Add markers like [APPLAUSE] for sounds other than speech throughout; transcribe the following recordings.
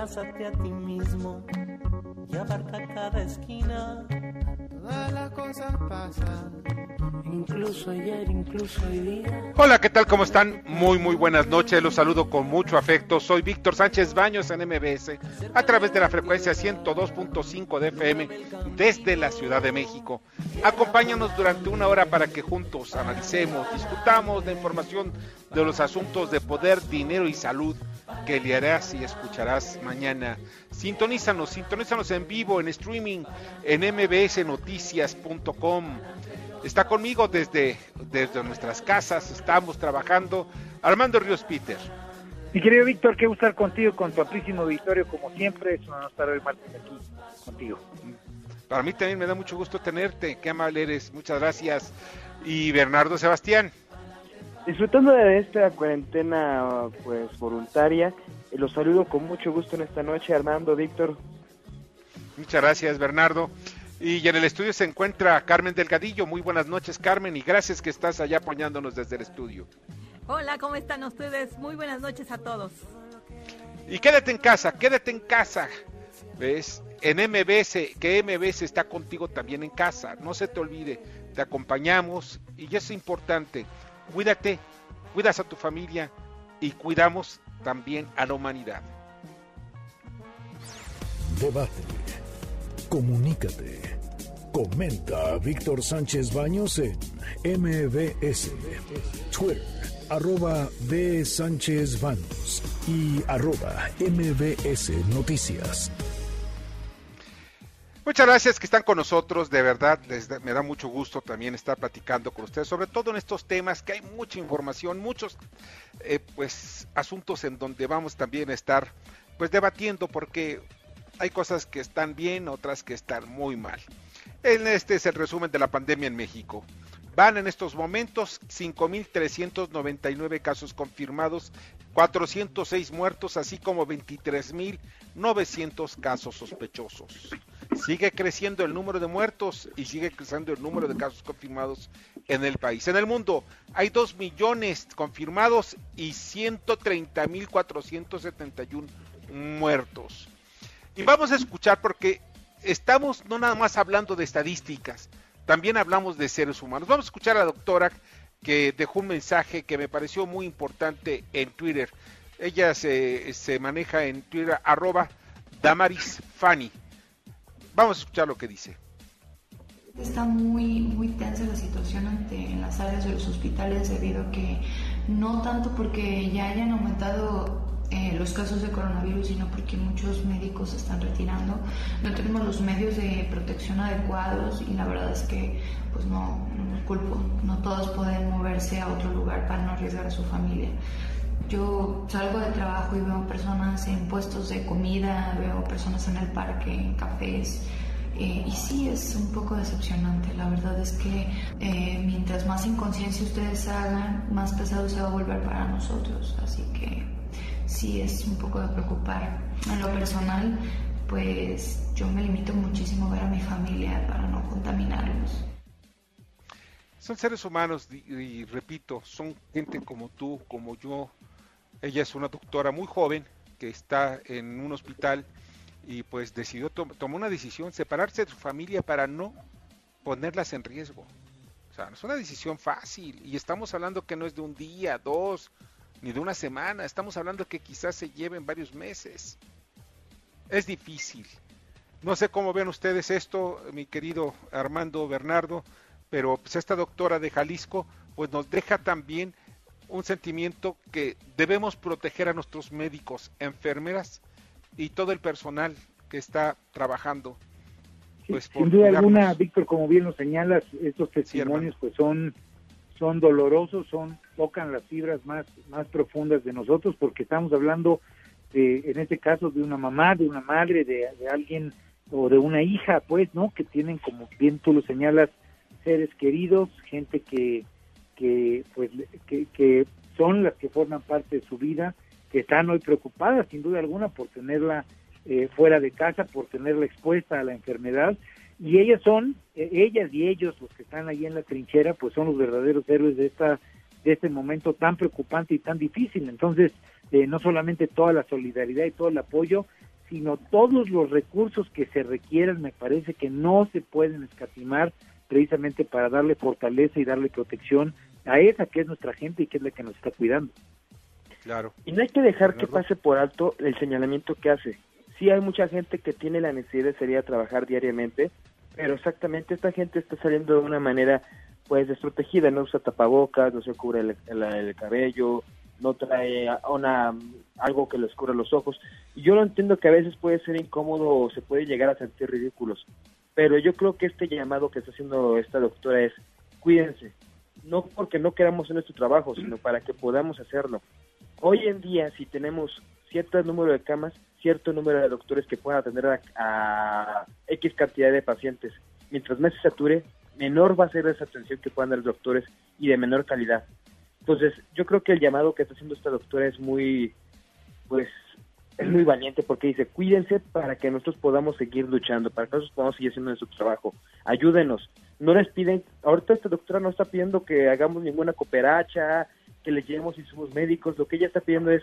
Abrázate a ti mismo y abarca cada esquina. Todas las cosas pasan, Incluso ayer, incluso hoy día. Hola, ¿qué tal? ¿Cómo están? Muy, muy buenas noches. Los saludo con mucho afecto. Soy Víctor Sánchez Baños en MBS, a través de la frecuencia 102.5 de FM desde la Ciudad de México. Acompáñanos durante una hora para que juntos analicemos, discutamos la información de los asuntos de poder, dinero y salud que leerás y escucharás mañana. Sintonízanos, sintonízanos en vivo, en streaming, en mbsnoticias.com. Está conmigo desde, desde nuestras casas, estamos trabajando. Armando Ríos Peter. Mi querido Víctor, qué gusto estar contigo, con tu amplísimo auditorio, como siempre. Es un honor estar hoy martes aquí contigo. Para mí también me da mucho gusto tenerte, qué amable eres, muchas gracias. Y Bernardo Sebastián. Disfrutando de esta cuarentena pues voluntaria, eh, los saludo con mucho gusto en esta noche, Armando, Víctor. Muchas gracias, Bernardo. Y en el estudio se encuentra Carmen Delgadillo. Muy buenas noches, Carmen, y gracias que estás allá apoyándonos desde el estudio. Hola, ¿cómo están ustedes? Muy buenas noches a todos. Y quédate en casa, quédate en casa. ¿Ves? En MBS, que MBS está contigo también en casa. No se te olvide, te acompañamos y es importante. Cuídate, cuidas a tu familia y cuidamos también a la humanidad. Debate. Comunícate. Comenta a Víctor Sánchez Baños en MBS, Twitter, arroba B. Sánchez Baños y arroba MBS Noticias. Muchas gracias que están con nosotros, de verdad, les me da mucho gusto también estar platicando con ustedes, sobre todo en estos temas que hay mucha información, muchos eh, pues asuntos en donde vamos también a estar pues debatiendo porque hay cosas que están bien, otras que están muy mal. En este es el resumen de la pandemia en México. Van en estos momentos 5.399 casos confirmados, 406 muertos, así como 23.900 casos sospechosos. Sigue creciendo el número de muertos y sigue creciendo el número de casos confirmados en el país. En el mundo hay 2 millones confirmados y 130.471 muertos. Y vamos a escuchar porque estamos no nada más hablando de estadísticas, también hablamos de seres humanos. Vamos a escuchar a la doctora que dejó un mensaje que me pareció muy importante en Twitter. Ella se, se maneja en Twitter arroba Damaris Fanny. Vamos a escuchar lo que dice. Está muy, muy tensa la situación ante, en las áreas de los hospitales debido a que no tanto porque ya hayan aumentado eh, los casos de coronavirus, sino porque muchos médicos se están retirando. No tenemos los medios de protección adecuados y la verdad es que pues no, no los culpo. No todos pueden moverse a otro lugar para no arriesgar a su familia. Yo salgo de trabajo y veo personas en puestos de comida, veo personas en el parque, en cafés, eh, y sí es un poco decepcionante. La verdad es que eh, mientras más inconsciencia ustedes hagan, más pesado se va a volver para nosotros. Así que sí es un poco de preocupar. En lo personal, pues yo me limito muchísimo a ver a mi familia para no contaminarlos. Son seres humanos y, y repito, son gente como tú, como yo. Ella es una doctora muy joven que está en un hospital y pues decidió, to tomó una decisión, separarse de su familia para no ponerlas en riesgo. O sea, no es una decisión fácil y estamos hablando que no es de un día, dos, ni de una semana, estamos hablando que quizás se lleven varios meses. Es difícil. No sé cómo ven ustedes esto, mi querido Armando Bernardo, pero pues esta doctora de Jalisco pues nos deja también un sentimiento que debemos proteger a nuestros médicos, enfermeras y todo el personal que está trabajando. Pues, sin duda alguna, Víctor, como bien lo señalas, estos testimonios pues son son dolorosos, son tocan las fibras más más profundas de nosotros porque estamos hablando de, en este caso de una mamá, de una madre, de, de alguien o de una hija, pues, ¿no? Que tienen como bien tú lo señalas seres queridos, gente que que pues que, que son las que forman parte de su vida, que están hoy preocupadas sin duda alguna por tenerla eh, fuera de casa, por tenerla expuesta a la enfermedad y ellas son eh, ellas y ellos los que están ahí en la trinchera, pues son los verdaderos héroes de esta de este momento tan preocupante y tan difícil. Entonces, eh, no solamente toda la solidaridad y todo el apoyo, sino todos los recursos que se requieran, me parece que no se pueden escatimar precisamente para darle fortaleza y darle protección a esa que es nuestra gente y que es la que nos está cuidando. Claro. Y no hay que dejar que pase por alto el señalamiento que hace. Sí hay mucha gente que tiene la necesidad de salir a trabajar diariamente, pero exactamente esta gente está saliendo de una manera pues desprotegida, no usa tapabocas, no se cubre el, el cabello, no trae una, algo que les cubra los ojos. Y yo lo entiendo que a veces puede ser incómodo o se puede llegar a sentir ridículos, pero yo creo que este llamado que está haciendo esta doctora es cuídense, no porque no queramos hacer nuestro trabajo, sino para que podamos hacerlo. Hoy en día, si tenemos cierto número de camas, cierto número de doctores que puedan atender a, a X cantidad de pacientes, mientras más se sature, menor va a ser esa atención que puedan dar los doctores y de menor calidad. Entonces, yo creo que el llamado que está haciendo esta doctora es muy, pues, es muy valiente porque dice, cuídense para que nosotros podamos seguir luchando, para que nosotros podamos seguir haciendo nuestro trabajo. Ayúdenos. No les piden, ahorita esta doctora no está pidiendo que hagamos ninguna cooperacha, que le llevemos insumos médicos, lo que ella está pidiendo es,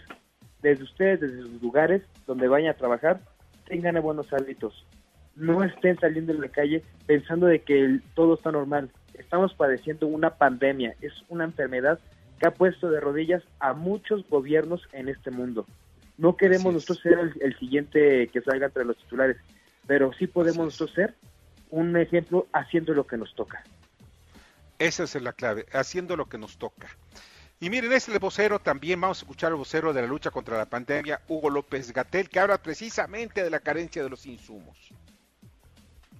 desde ustedes, desde sus lugares donde vayan a trabajar, tengan buenos hábitos. No estén saliendo en la calle pensando de que todo está normal. Estamos padeciendo una pandemia, es una enfermedad que ha puesto de rodillas a muchos gobiernos en este mundo. No queremos nosotros ser el, siguiente que salga entre los titulares, pero sí podemos nosotros ser un ejemplo haciendo lo que nos toca. Esa es la clave, haciendo lo que nos toca. Y miren, es el vocero también, vamos a escuchar al vocero de la lucha contra la pandemia, Hugo López Gatel, que habla precisamente de la carencia de los insumos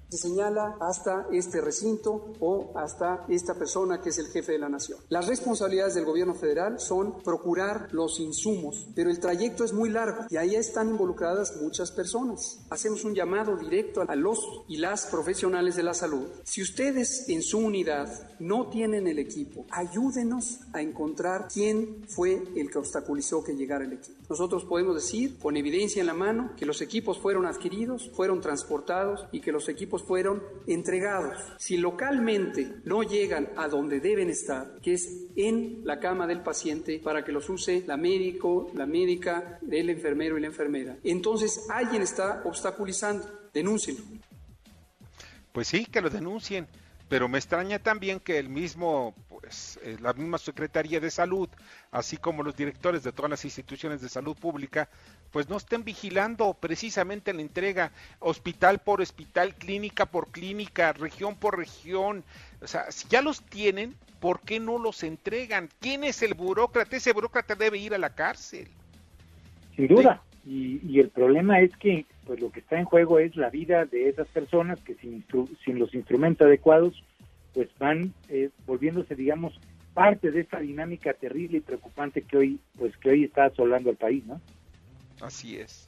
se señala hasta este recinto o hasta esta persona que es el jefe de la nación. Las responsabilidades del gobierno federal son procurar los insumos, pero el trayecto es muy largo y ahí están involucradas muchas personas. Hacemos un llamado directo a los y las profesionales de la salud. Si ustedes en su unidad no tienen el equipo, ayúdenos a encontrar quién fue el que obstaculizó que llegara el equipo. Nosotros podemos decir con evidencia en la mano que los equipos fueron adquiridos, fueron transportados y que los equipos fueron entregados. Si localmente no llegan a donde deben estar, que es en la cama del paciente para que los use la médico, la médica, el enfermero y la enfermera, entonces alguien está obstaculizando. Denúncienlo. Pues sí, que lo denuncien pero me extraña también que el mismo, pues, eh, la misma Secretaría de Salud, así como los directores de todas las instituciones de salud pública, pues no estén vigilando precisamente la entrega hospital por hospital, clínica por clínica, región por región. O sea, si ya los tienen, ¿por qué no los entregan? ¿Quién es el burócrata? Ese burócrata debe ir a la cárcel. Sin duda. Y, el problema es que pues lo que está en juego es la vida de esas personas que sin, sin los instrumentos adecuados pues van eh, volviéndose digamos parte de esta dinámica terrible y preocupante que hoy pues que hoy está asolando al país, ¿no? Así es.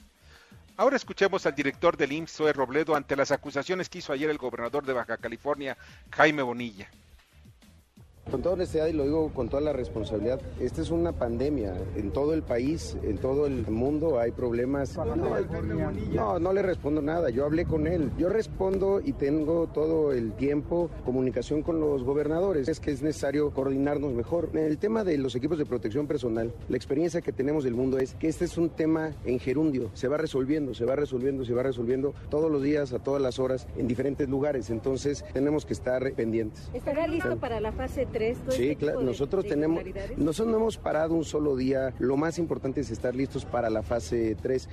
Ahora escuchemos al director del IMSS, Robledo, ante las acusaciones que hizo ayer el gobernador de Baja California, Jaime Bonilla. Con toda honestidad y lo digo con toda la responsabilidad, esta es una pandemia en todo el país, en todo el mundo hay problemas. No, no, le respondo nada, yo hablé con él. Yo respondo y tengo todo el tiempo comunicación con los gobernadores. Es que es necesario coordinarnos mejor. En el tema de los equipos de protección personal, la experiencia que tenemos del mundo es que este es un tema en gerundio, se va resolviendo, se va resolviendo, se va resolviendo todos los días, a todas las horas, en diferentes lugares. Entonces tenemos que estar pendientes. ¿Estará listo para la fase 3? Sí, este claro. Nosotros tenemos, nosotros no hemos parado un solo día. Lo más importante es estar listos para la fase 3.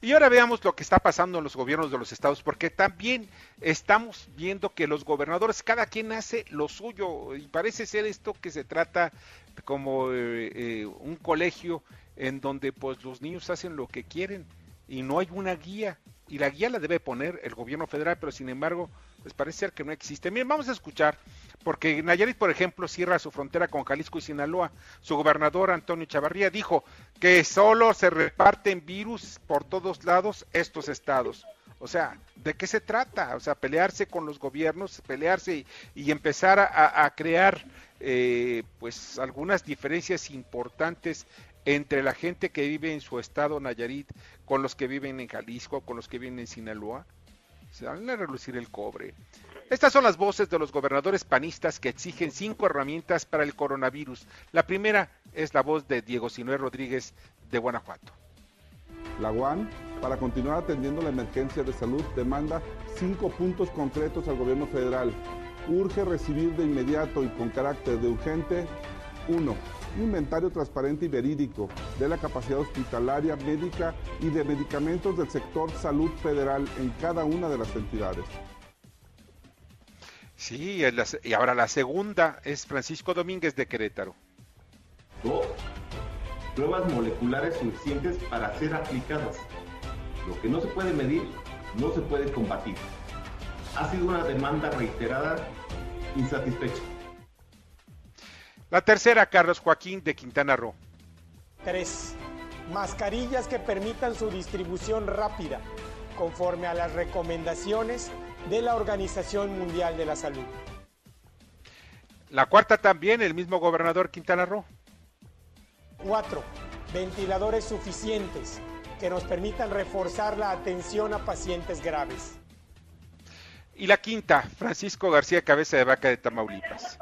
Y ahora veamos lo que está pasando en los gobiernos de los estados, porque también estamos viendo que los gobernadores, cada quien hace lo suyo, y parece ser esto que se trata como eh, eh, un colegio en donde pues los niños hacen lo que quieren y no hay una guía, y la guía la debe poner el gobierno federal, pero sin embargo, pues parece ser que no existe. Miren, vamos a escuchar porque Nayarit, por ejemplo, cierra su frontera con Jalisco y Sinaloa. Su gobernador, Antonio Chavarría, dijo que solo se reparten virus por todos lados estos estados. O sea, ¿de qué se trata? O sea, pelearse con los gobiernos, pelearse y, empezar a, crear eh, pues algunas diferencias importantes entre la gente que vive en su estado Nayarit con los que viven en Jalisco, con los que viven en Sinaloa. Se van a relucir el cobre. Estas son las voces de los gobernadores panistas que exigen cinco herramientas para el coronavirus. La primera es la voz de Diego Sinué Rodríguez de Guanajuato. La UAN, para continuar atendiendo la emergencia de salud, demanda cinco puntos concretos al gobierno federal. Urge recibir de inmediato y con carácter de urgente, uno, un inventario transparente y verídico de la capacidad hospitalaria, médica y de medicamentos del sector salud federal en cada una de las entidades. Sí, y ahora la segunda es Francisco Domínguez de Querétaro. Dos, pruebas moleculares suficientes para ser aplicadas. Lo que no se puede medir, no se puede combatir. Ha sido una demanda reiterada, insatisfecha. La tercera, Carlos Joaquín de Quintana Roo. Tres, mascarillas que permitan su distribución rápida, conforme a las recomendaciones de la Organización Mundial de la Salud. La cuarta también, el mismo gobernador Quintana Roo. Cuatro, ventiladores suficientes que nos permitan reforzar la atención a pacientes graves. Y la quinta, Francisco García Cabeza de Vaca de Tamaulipas.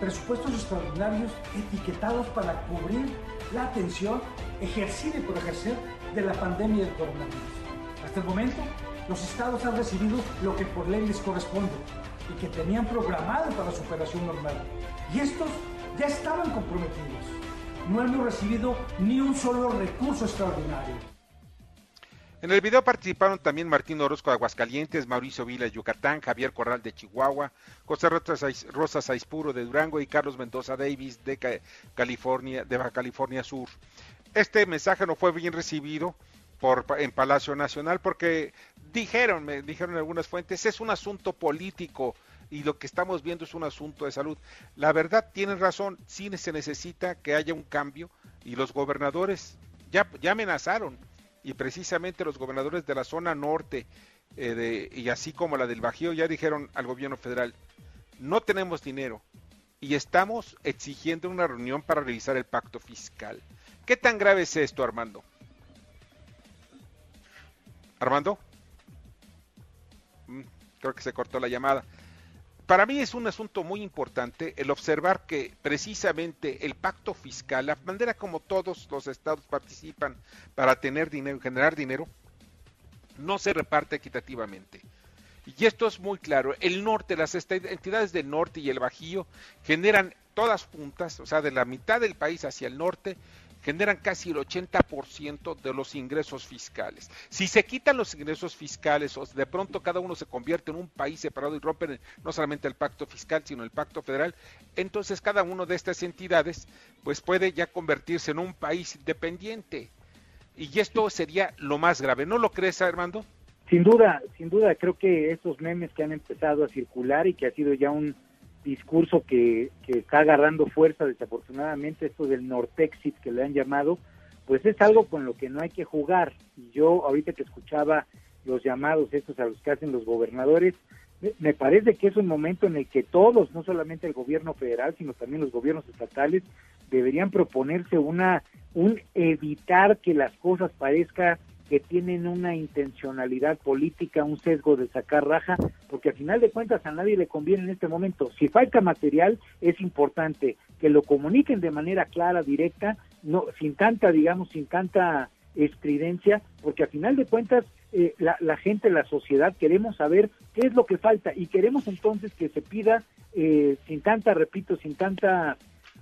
Presupuestos extraordinarios etiquetados para cubrir la atención ejercida y por ejercer de la pandemia del coronavirus. Hasta el momento, los estados han recibido lo que por ley les corresponde y que tenían programado para su operación normal. Y estos ya estaban comprometidos. No hemos recibido ni un solo recurso extraordinario. En el video participaron también Martín Orozco de Aguascalientes, Mauricio Vila de Yucatán, Javier Corral de Chihuahua, José Rosa Saispuro de Durango y Carlos Mendoza Davis de California, Baja California Sur. Este mensaje no fue bien recibido por, en Palacio Nacional porque dijeron, me dijeron algunas fuentes, es un asunto político y lo que estamos viendo es un asunto de salud. La verdad, tienen razón, sí se necesita que haya un cambio y los gobernadores ya amenazaron y precisamente los gobernadores de la zona norte eh, de, y así como la del Bajío ya dijeron al gobierno federal, no tenemos dinero y estamos exigiendo una reunión para revisar el pacto fiscal. ¿Qué tan grave es esto, Armando? Armando. Mm, creo que se cortó la llamada. Para mí es un asunto muy importante el observar que precisamente el pacto fiscal, la manera como todos los estados participan para tener dinero, generar dinero, no se reparte equitativamente. Y esto es muy claro. El norte, las entidades del norte y el Bajío generan todas juntas, o sea, de la mitad del país hacia el norte, generan casi el 80% de los ingresos fiscales. Si se quitan los ingresos fiscales o de pronto cada uno se convierte en un país separado y rompen no solamente el pacto fiscal, sino el pacto federal, entonces cada una de estas entidades pues puede ya convertirse en un país independiente. Y esto sería lo más grave. ¿No lo crees, Armando? Sin duda, sin duda, creo que estos memes que han empezado a circular y que ha sido ya un discurso que, que está agarrando fuerza desafortunadamente, esto del Nortexit que le han llamado, pues es algo con lo que no hay que jugar. Y yo ahorita que escuchaba los llamados estos a los que hacen los gobernadores, me parece que es un momento en el que todos, no solamente el gobierno federal, sino también los gobiernos estatales, deberían proponerse una un evitar que las cosas parezcan que tienen una intencionalidad política, un sesgo de sacar raja, porque al final de cuentas a nadie le conviene en este momento. Si falta material, es importante que lo comuniquen de manera clara, directa, no sin tanta, digamos, sin tanta estridencia, porque al final de cuentas eh, la, la, gente, la sociedad, queremos saber qué es lo que falta y queremos entonces que se pida eh, sin tanta, repito, sin tanta,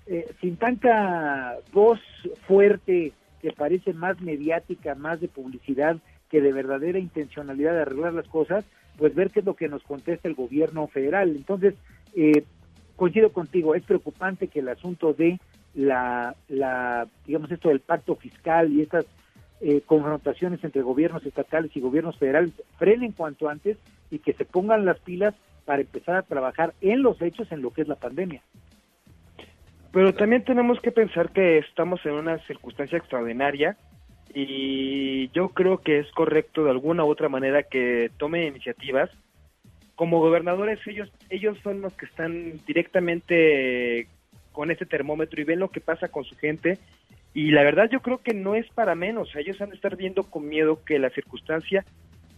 eh, sin tanta voz fuerte que parece más mediática, más de publicidad que de verdadera intencionalidad de arreglar las cosas, pues ver qué es lo que nos contesta el gobierno federal. Entonces, eh, coincido contigo, es preocupante que el asunto de la, la digamos, esto del pacto fiscal y estas eh, confrontaciones entre gobiernos estatales y gobiernos federales frenen cuanto antes y que se pongan las pilas para empezar a trabajar en los hechos en lo que es la pandemia. Pero también tenemos que pensar que estamos en una circunstancia extraordinaria y yo creo que es correcto de alguna u otra manera que tome iniciativas. Como gobernadores ellos ellos son los que están directamente con ese termómetro y ven lo que pasa con su gente. Y la verdad yo creo que no es para menos, ellos han de estar viendo con miedo que la circunstancia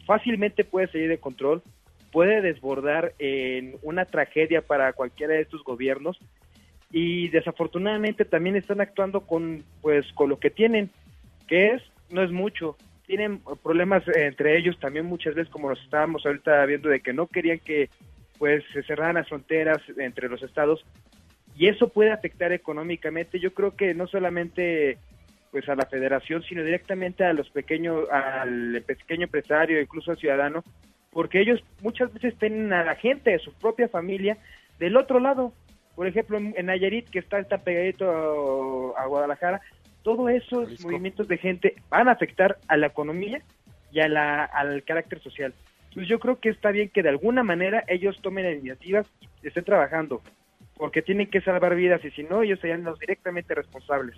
fácilmente puede salir de control, puede desbordar en una tragedia para cualquiera de estos gobiernos y desafortunadamente también están actuando con pues con lo que tienen que es no es mucho. Tienen problemas entre ellos también muchas veces como nos estábamos ahorita viendo de que no querían que pues se cerraran las fronteras entre los estados. Y eso puede afectar económicamente yo creo que no solamente pues a la federación sino directamente a los pequeños al pequeño empresario incluso al ciudadano porque ellos muchas veces tienen a la gente de su propia familia del otro lado por ejemplo, en, Nayarit, que está, está pegadito a, Guadalajara, todos esos movimientos de gente van a afectar a la economía y a la, al carácter social. Entonces yo creo que está bien que de alguna manera ellos tomen iniciativas y estén trabajando, porque tienen que salvar vidas y si no, ellos serían los directamente responsables.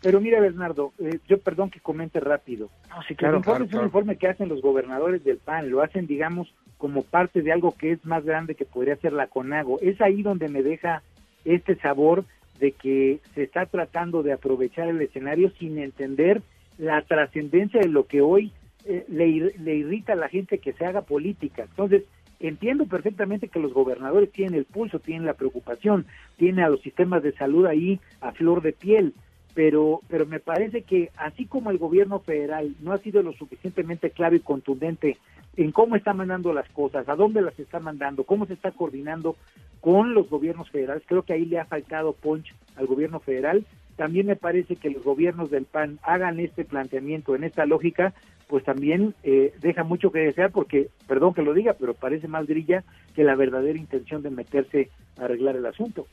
Pero, mira, Bernardo, eh, yo perdón que comente rápido. sí, claro, el informe es un informe que hacen los gobernadores del PAN, lo hacen, digamos, como parte de algo que es más grande que podría ser la CONAGO. Es ahí donde me deja este sabor de que se está tratando de aprovechar el escenario sin entender la trascendencia de lo que hoy eh, le, le irrita a la gente que se haga política. Entonces, entiendo perfectamente que los gobernadores tienen el pulso, tienen la preocupación, tienen a los sistemas de salud ahí a flor de piel, pero, pero me parece que así como el gobierno federal no ha sido lo suficientemente claro y contundente en cómo está mandando las cosas, a dónde las está mandando, cómo se está coordinando con los gobiernos federales, creo que ahí le ha faltado punch al gobierno federal. También me parece que los gobiernos del PAN hagan este planteamiento en esta lógica, pues también eh, deja mucho que desear porque, perdón que lo diga, pero parece más grilla que la verdadera intención de meterse a arreglar el asunto.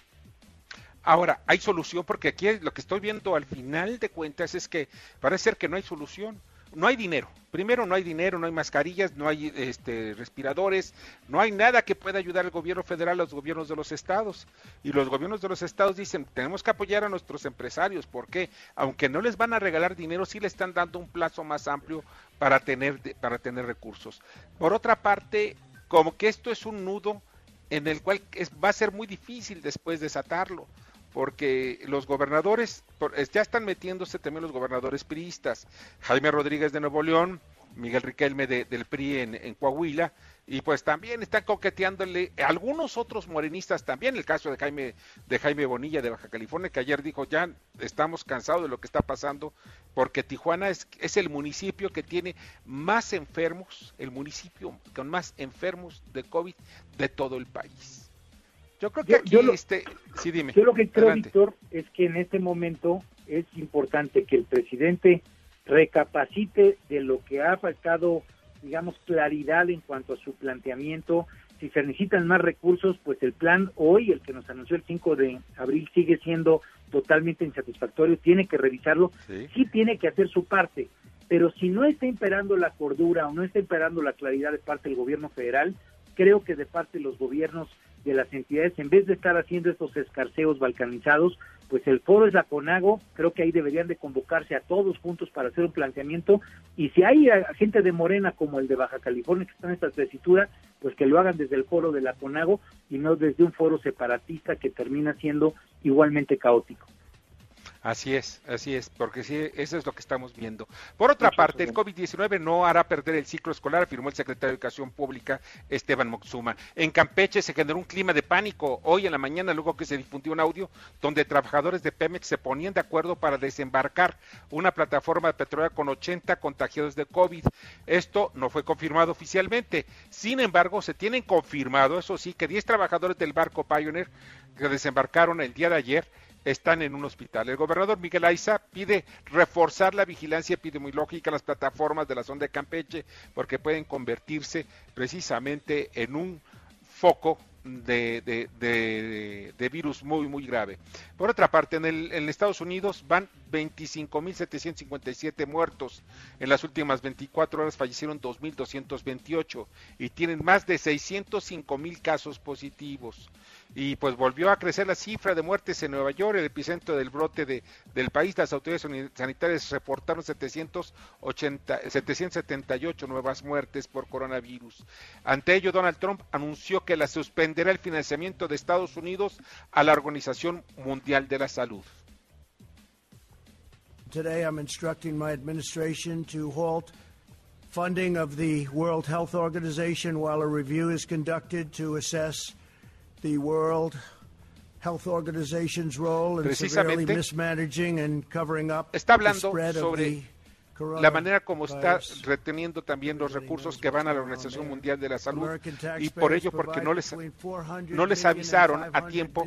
Ahora, hay solución porque aquí lo que estoy viendo al final de cuentas es que parece ser que no hay solución. No hay dinero. Primero, no hay dinero, no hay mascarillas, no hay este, respiradores, no hay nada que pueda ayudar al gobierno federal a los gobiernos de los estados. Y los gobiernos de los estados dicen, tenemos que apoyar a nuestros empresarios, porque aunque no les van a regalar dinero, sí le están dando un plazo más amplio para tener, para tener recursos. Por otra parte, como que esto es un nudo en el cual va a ser muy difícil después desatarlo porque los gobernadores, ya están metiéndose también los gobernadores priistas, Jaime Rodríguez de Nuevo León, Miguel Riquelme del PRI en, Coahuila, y pues también están coqueteándole algunos otros morenistas también, el caso de Jaime, de Jaime Bonilla de Baja California, que ayer dijo ya estamos cansados de lo que está pasando, porque Tijuana es, es el municipio que tiene más enfermos, el municipio con más enfermos de COVID de todo el país. Yo creo que aquí, lo, este, sí, dime. Yo lo que creo, Víctor, es que en este momento es importante que el presidente recapacite de lo que ha faltado, digamos, claridad en cuanto a su planteamiento. Si se necesitan más recursos, pues el plan hoy, el que nos anunció el 5 de abril, sigue siendo totalmente insatisfactorio. Tiene que revisarlo. Sí, sí tiene que hacer su parte. Pero si no está imperando la cordura o no está imperando la claridad de parte del gobierno federal, creo que de parte de los gobiernos de las entidades, en vez de estar haciendo estos escarceos balcanizados, pues el foro es la CONAGO, creo que ahí deberían de convocarse a todos juntos para hacer un planteamiento, y si hay gente de Morena como el de Baja California que está en esta tesitura, pues que lo hagan desde el foro de la CONAGO y no desde un foro separatista que termina siendo igualmente caótico. Así es, así es, porque sí, eso es lo que estamos viendo. Por otra parte, el COVID-19 no hará perder el ciclo escolar, afirmó el secretario de Educación Pública, Esteban Moxuma. En Campeche se generó un clima de pánico hoy en la mañana, luego que se difundió un audio donde trabajadores de Pemex se ponían de acuerdo para desembarcar una plataforma de petróleo con 80 contagiados de COVID. Esto no fue confirmado oficialmente. Sin embargo, se tienen confirmado, eso sí, que 10 trabajadores del barco Pioneer que desembarcaron el día de ayer están en un hospital. El gobernador Miguel Aiza pide reforzar la vigilancia epidemiológica en las plataformas de la zona de Campeche porque pueden convertirse precisamente en un foco de, de, virus muy, muy grave. Por otra parte, en, el, en Estados Unidos van 25.757 muertos. En las últimas 24 horas fallecieron 2.228 y tienen más de 605.000 casos positivos y pues volvió a crecer la cifra de muertes en Nueva York, el epicentro del brote de, del país. Las autoridades sanitarias reportaron 780, 778 nuevas muertes por coronavirus. Ante ello, Donald Trump anunció que la suspenderá el financiamiento de Estados Unidos a la Organización Mundial de la Salud. Today I'm instructing my administration to halt funding of the World Health Organization while a review is conducted to assess the World Health Organization's role in severely mismanaging and covering up está hablando sobre la manera como está reteniendo también los recursos que van a la Organización Mundial de la Salud y por ello porque no les no les avisaron a tiempo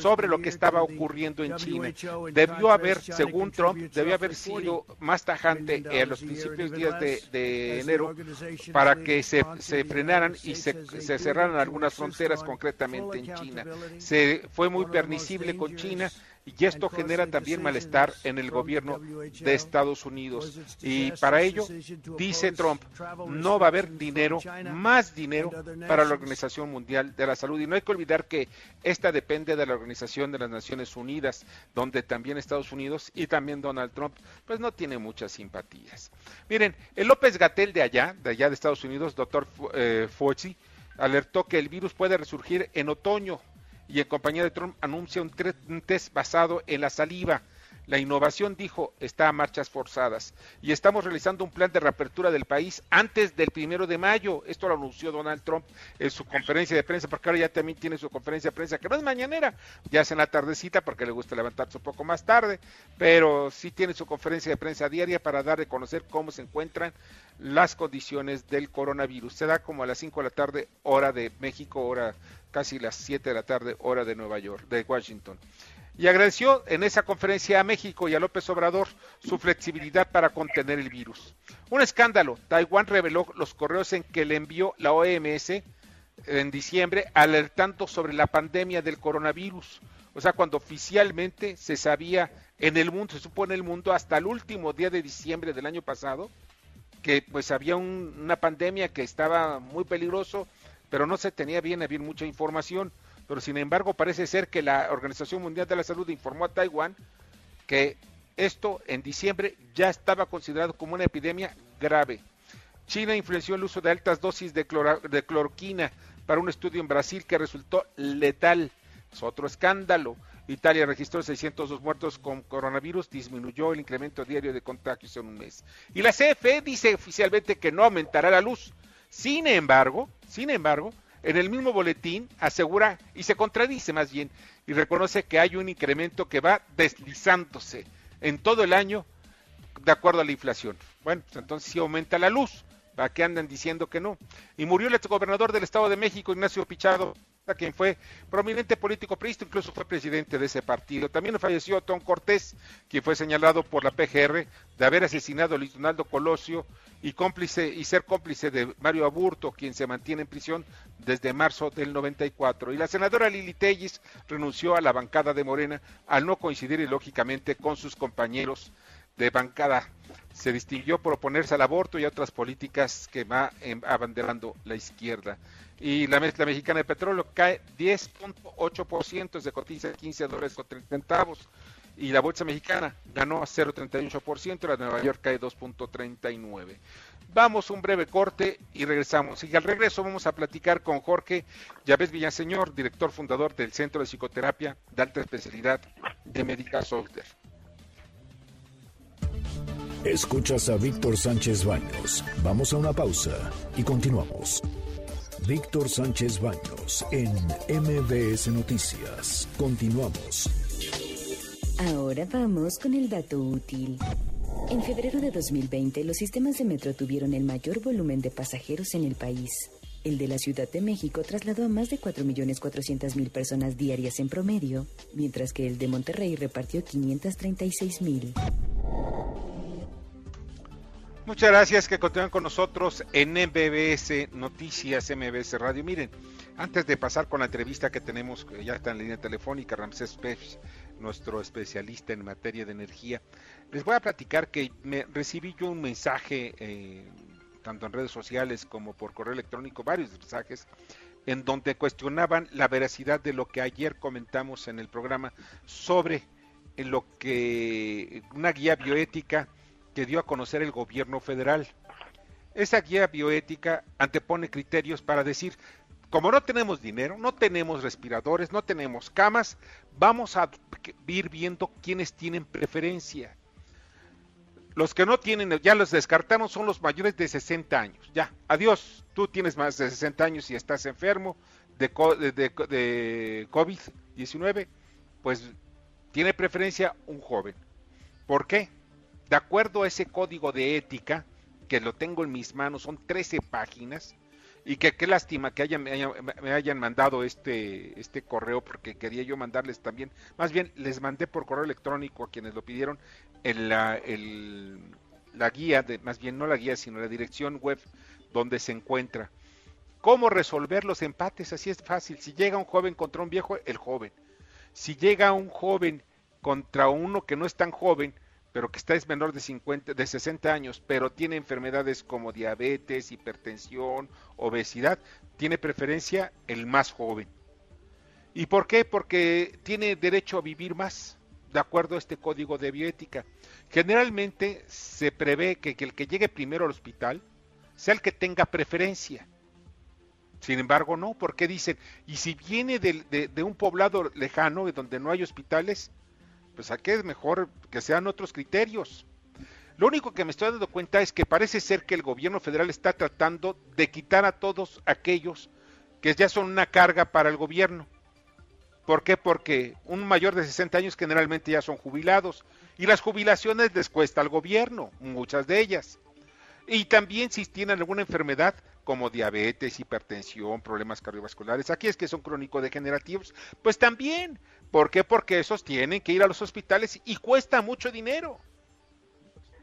sobre lo que estaba ocurriendo en China. Debió haber, según Trump, debió haber sido más tajante en los principios días de, enero para que se, se frenaran y se, se cerraran algunas fronteras, concretamente en China. Se fue muy permisible con China y esto genera también malestar en el gobierno de Estados Unidos. Y para ello, dice Trump, no va a haber dinero, más dinero para la Organización Mundial de la Salud. Y no hay que olvidar que esta depende de la Organización de las Naciones Unidas, donde también Estados Unidos y también Donald Trump, pues no tiene muchas simpatías. Miren, el López Gatel de allá, de allá de Estados Unidos, doctor eh, Fauci, alertó que el virus puede resurgir en otoño y en compañía de Trump anuncia un, test basado en la saliva. La innovación, dijo, está a marchas forzadas y estamos realizando un plan de reapertura del país antes del primero de mayo. Esto lo anunció Donald Trump en su conferencia de prensa, porque ahora ya también tiene su conferencia de prensa, que no es mañanera, ya es en la tardecita porque le gusta levantarse un poco más tarde, pero sí tiene su conferencia de prensa diaria para dar a conocer cómo se encuentran las condiciones del coronavirus. Se da como a las 5 de la tarde, hora de México, hora casi las 7 de la tarde, hora de Nueva York, de Washington. Y agradeció en esa conferencia a México y a López Obrador su flexibilidad para contener el virus. Un escándalo. Taiwán reveló los correos en que le envió la OMS en diciembre alertando sobre la pandemia del coronavirus. O sea, cuando oficialmente se sabía en el mundo, se supone el mundo, hasta el último día de diciembre del año pasado, que pues había una pandemia que estaba muy peligroso pero no se tenía bien, había mucha información. Pero sin embargo parece ser que la Organización Mundial de la Salud informó a Taiwán que esto en diciembre ya estaba considerado como una epidemia grave. China influenció el uso de altas dosis de, de cloroquina para un estudio en Brasil que resultó letal. Es otro escándalo. Italia registró 602 muertos con coronavirus, disminuyó el incremento diario de contagios en un mes. Y la CFE dice oficialmente que no aumentará la luz, sin embargo, sin embargo, en el mismo boletín asegura y se contradice más bien y reconoce que hay un incremento que va deslizándose en todo el año de acuerdo a la inflación. Bueno, pues entonces sí aumenta la luz, ¿para qué andan diciendo que no? Y murió el exgobernador del Estado de México, Ignacio Pichado, quien fue prominente político priista, incluso fue presidente de ese partido. También falleció Tom Cortés, quien fue señalado por la PGR de haber asesinado a Luis Donaldo Colosio y cómplice y ser cómplice de Mario Aburto, quien se mantiene en prisión desde marzo del 94. Y la senadora Lili Tellis renunció a la bancada de Morena al no coincidir lógicamente con sus compañeros de bancada. Se distinguió por oponerse al aborto y a otras políticas que va abanderando la izquierda y la mezcla mexicana de petróleo cae 10.8%, se cotiza 15 dólares con 30 centavos y la bolsa mexicana ganó a 0.38%, la de Nueva York cae 2.39. Vamos un breve corte y regresamos. Y al regreso vamos a platicar con Jorge Llaves Villaseñor, director fundador del Centro de Psicoterapia de Alta Especialidad de Médica Solter. Escuchas a Víctor Sánchez Baños. Vamos a una pausa y continuamos. Víctor Sánchez Baños en MBS Noticias. Continuamos. Ahora vamos con el dato útil. En febrero de 2020, los sistemas de metro tuvieron el mayor volumen de pasajeros en el país. El de la Ciudad de México trasladó a más de 4.400.000 personas diarias en promedio, mientras que el de Monterrey repartió 536.000. Muchas gracias que continúan con nosotros en MBS Noticias, MBS Radio. Miren, antes de pasar con la entrevista que tenemos, ya está en línea telefónica, Ramsés Pech, nuestro especialista en materia de energía, les voy a platicar que me recibí yo un mensaje, eh, tanto en redes sociales como por correo electrónico, varios mensajes, en donde cuestionaban la veracidad de lo que ayer comentamos en el programa sobre lo que una guía bioética que dio a conocer el gobierno federal. Esa guía bioética antepone criterios para decir, como no tenemos dinero, no tenemos respiradores, no tenemos camas, vamos a ir viendo quiénes tienen preferencia. Los que no tienen, ya los descartamos, son los mayores de 60 años. Ya, adiós, tú tienes más de 60 años y estás enfermo de, de COVID-19, pues tiene preferencia un joven. ¿Por qué? De acuerdo a ese código de ética, que lo tengo en mis manos, son 13 páginas, y que qué lástima que hayan, me, hayan, mandado este, este correo, porque quería yo mandarles también, más bien les mandé por correo electrónico a quienes lo pidieron en la, la guía, de, más bien no la guía, sino la dirección web donde se encuentra. ¿Cómo resolver los empates? Así es fácil. Si llega un joven contra un viejo, el joven. Si llega un joven contra uno que no es tan joven, pero que está es menor de 50, de 60 años, pero tiene enfermedades como diabetes, hipertensión, obesidad, tiene preferencia el más joven. ¿Y por qué? Porque tiene derecho a vivir más, de acuerdo a este código de bioética. Generalmente se prevé que, el que llegue primero al hospital sea el que tenga preferencia. Sin embargo, no, porque dicen, y si viene de, de un poblado lejano donde no hay hospitales, pues aquí es mejor que sean otros criterios. Lo único que me estoy dando cuenta es que parece ser que el gobierno federal está tratando de quitar a todos aquellos que ya son una carga para el gobierno. ¿Por qué? Porque un mayor de 60 años generalmente ya son jubilados y las jubilaciones les cuesta al gobierno, muchas de ellas. Y también si tienen alguna enfermedad como diabetes, hipertensión, problemas cardiovasculares, aquí es que son crónico-degenerativos, pues también. ¿Por qué? Porque esos tienen que ir a los hospitales y cuesta mucho dinero.